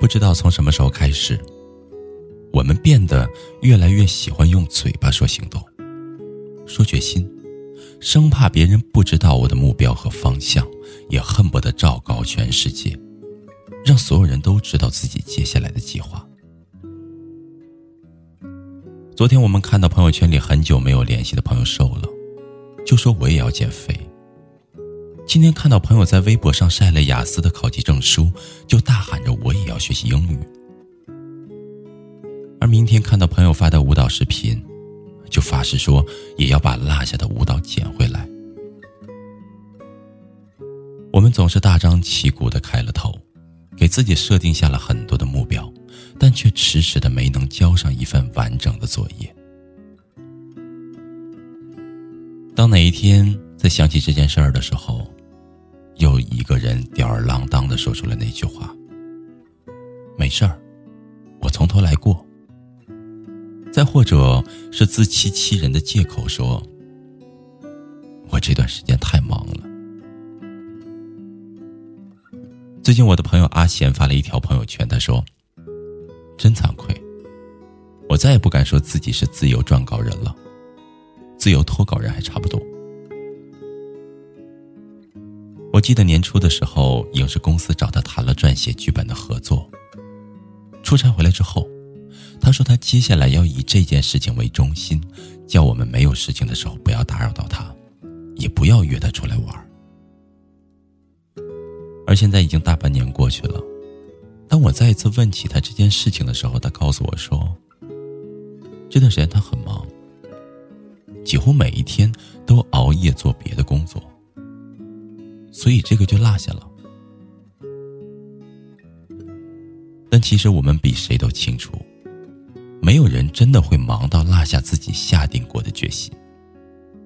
不知道从什么时候开始，我们变得越来越喜欢用嘴巴说行动，说决心，生怕别人不知道我的目标和方向，也恨不得昭告全世界，让所有人都知道自己接下来的计划。昨天我们看到朋友圈里很久没有联系的朋友瘦了，就说我也要减肥。今天看到朋友在微博上晒了雅思的考级证书，就大喊着我也要学习英语。而明天看到朋友发的舞蹈视频，就发誓说也要把落下的舞蹈捡回来。我们总是大张旗鼓的开了头，给自己设定下了很多的目标，但却迟迟的没能交上一份完整的作业。当哪一天在想起这件事儿的时候，又一个人吊儿郎当的说出了那句话：“没事儿，我从头来过。”再或者是自欺欺人的借口说：“我这段时间太忙了。”最近我的朋友阿贤发了一条朋友圈，他说：“真惭愧，我再也不敢说自己是自由撰稿人了，自由脱稿人还差不多。”我记得年初的时候，影视公司找他谈了撰写剧本的合作。出差回来之后，他说他接下来要以这件事情为中心，叫我们没有事情的时候不要打扰到他，也不要约他出来玩。而现在已经大半年过去了，当我再一次问起他这件事情的时候，他告诉我说，这段时间他很忙，几乎每一天都熬夜做别的工作。所以这个就落下了。但其实我们比谁都清楚，没有人真的会忙到落下自己下定过的决心，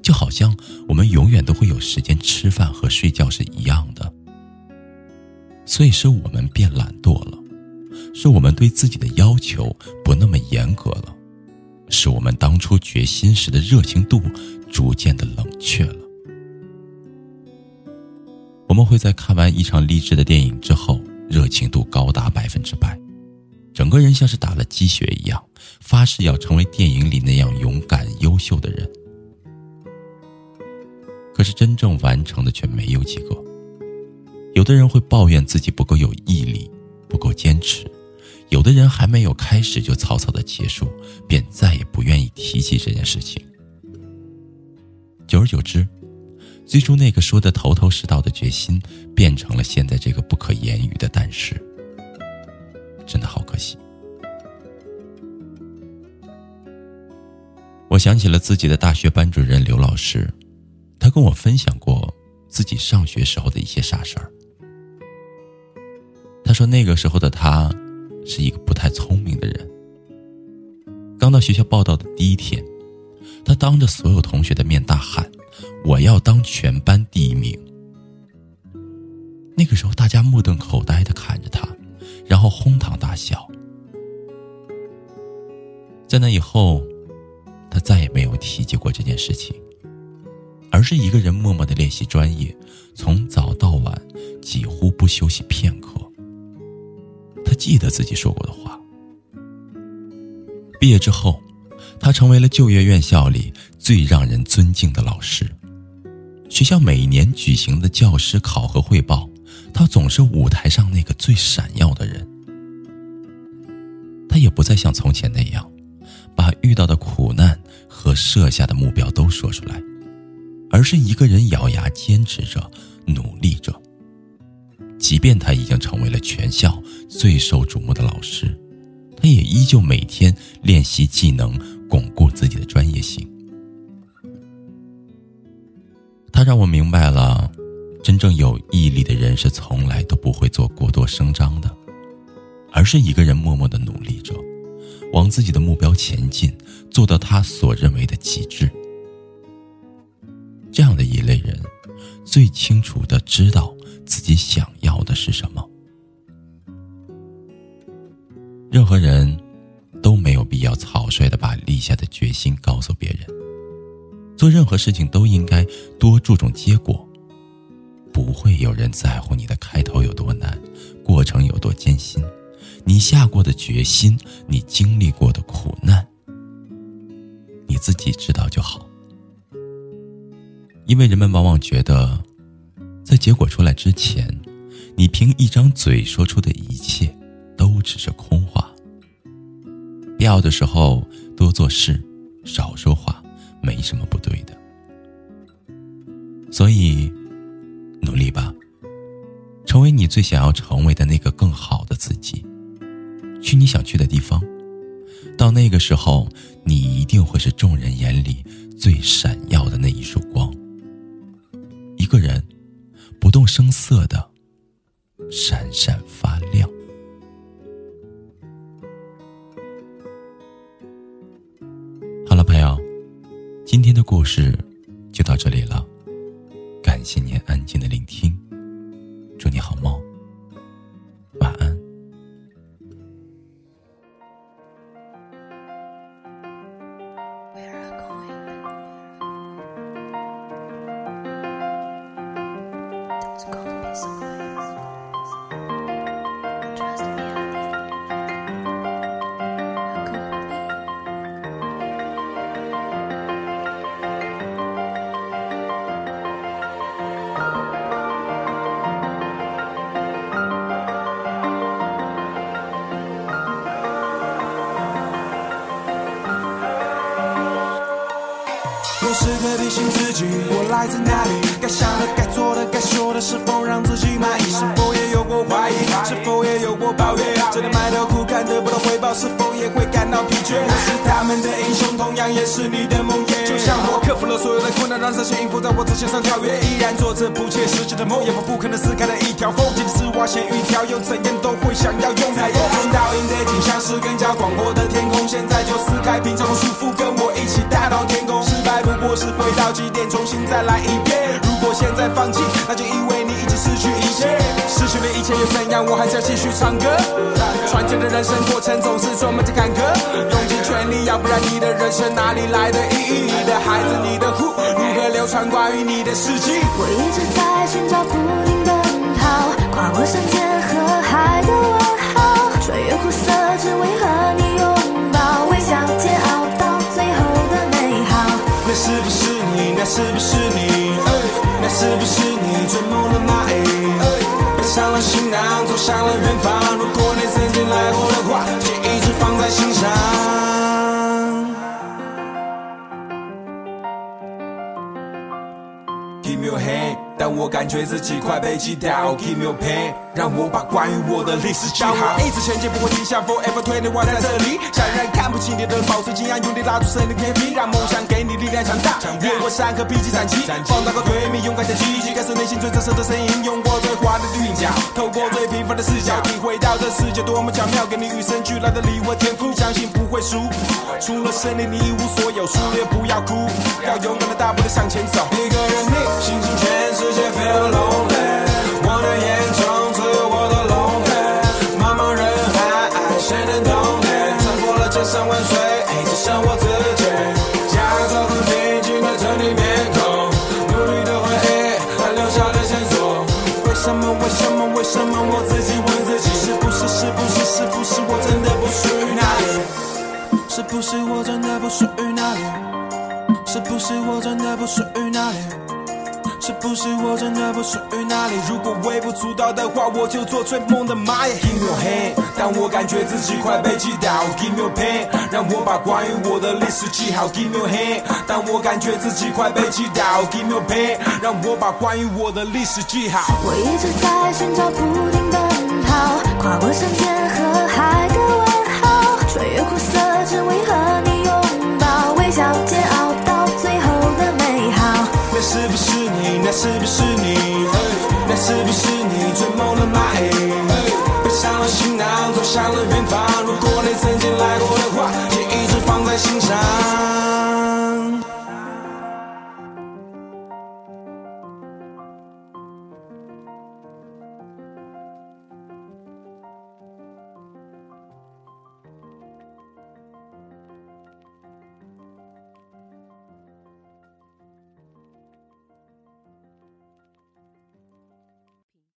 就好像我们永远都会有时间吃饭和睡觉是一样的。所以是我们变懒惰了，是我们对自己的要求不那么严格了，是我们当初决心时的热情度逐渐的冷却了。我们会在看完一场励志的电影之后，热情度高达百分之百，整个人像是打了鸡血一样，发誓要成为电影里那样勇敢优秀的人。可是真正完成的却没有几个。有的人会抱怨自己不够有毅力，不够坚持；有的人还没有开始就草草的结束，便再也不愿意提起这件事情。久而久之。最初那个说的头头是道的决心，变成了现在这个不可言语的但是，真的好可惜。我想起了自己的大学班主任刘老师，他跟我分享过自己上学时候的一些傻事儿。他说那个时候的他，是一个不太聪明的人。刚到学校报道的第一天，他当着所有同学的面大喊。我要当全班第一名。那个时候，大家目瞪口呆的看着他，然后哄堂大笑。在那以后，他再也没有提及过这件事情，而是一个人默默的练习专业，从早到晚，几乎不休息片刻。他记得自己说过的话。毕业之后，他成为了就业院校里最让人尊敬的老师。学校每年举行的教师考核汇报，他总是舞台上那个最闪耀的人。他也不再像从前那样，把遇到的苦难和设下的目标都说出来，而是一个人咬牙坚持着，努力着。即便他已经成为了全校最受瞩目的老师，他也依旧每天练习技能，巩固自己的专业性。他让我明白了，真正有毅力的人是从来都不会做过多声张的，而是一个人默默的努力着，往自己的目标前进，做到他所认为的极致。这样的一类人，最清楚的知道自己想要的是什么。任何人做任何事情都应该多注重结果。不会有人在乎你的开头有多难，过程有多艰辛，你下过的决心，你经历过的苦难，你自己知道就好。因为人们往往觉得，在结果出来之前，你凭一张嘴说出的一切都只是空话。必要的时候多做事，少说话，没什么不对的。所以。努力吧，成为你最想要成为的那个更好的自己，去你想去的地方。到那个时候，你一定会是众人眼里最闪耀的那一束光。一个人不动声色的闪闪发故事就到这里了。感谢您安静的聆听，时刻提醒自己，我来自哪里？该想的、该做的、该说的，是否让自己满意？是否也有过怀疑？是否也有过抱怨？真的埋头苦干得不到回报，是否也会感到疲倦？我是他们的英雄，同样也是你的梦魇。就像我克服了所有的困难，让这些音符在我指尖上跳跃，依然做着不切实际的梦，也不可能撕开的一条缝。即使是挖线一条，又怎样都会想要用它。从倒映的景象是更加广阔的天空，现在就撕开平常的束缚，跟我一起。或是回到起点，重新再来一遍。如果现在放弃，那就意味你已经失去一切。失去了一切又怎样？我还是要继续唱歌。传奇的人生过程总是充满着坎坷，用尽全力，要不然你的人生哪里来的意义？你的孩子，你的户，如何流传关于你的事迹？我一直在寻找不停奔跑，跨过山间和海的问号，穿越苦涩，只为和你拥那是不是你？那是不是你追梦的蚂蚁？背上了行囊，走向了远方。感觉自己快被击倒。Give me your pen，让我把关于我的历史记好。一直前进，不会停下，Forever twenty one 在这里。想让看不起你的人保持惊讶，用力拉住胜利天平，让梦想给你力量强大。越过山河，披荆斩棘，放大个对面，勇敢的积极，感受内心最真实的声音。用我最华丽的韵脚，透过最平凡的视角，体会到这世界多么巧妙。给你与生俱来的礼物和天赋，相信不会输。除了胜利，你一无所有。输了不要哭，要勇敢的大步的向前走。一个人命。心情全世界 feel lonely，不是我真的不属于那里？是不是我真的不属于那里？是不是我真的不属于那里？如果微不足道的话，我就做追梦的蚂蚁。Give me your hand，但我感觉自己快被击倒。Give me your pen，让我把关于我的历史记好。Give me your hand，但我感觉自己快被击倒。Give me your pen，让我把关于我的历史记好。我一直在寻找，不停奔跑，跨过山间和海的问号，穿越苦涩，那是不是你？那是不是你？追梦的蚂蚁。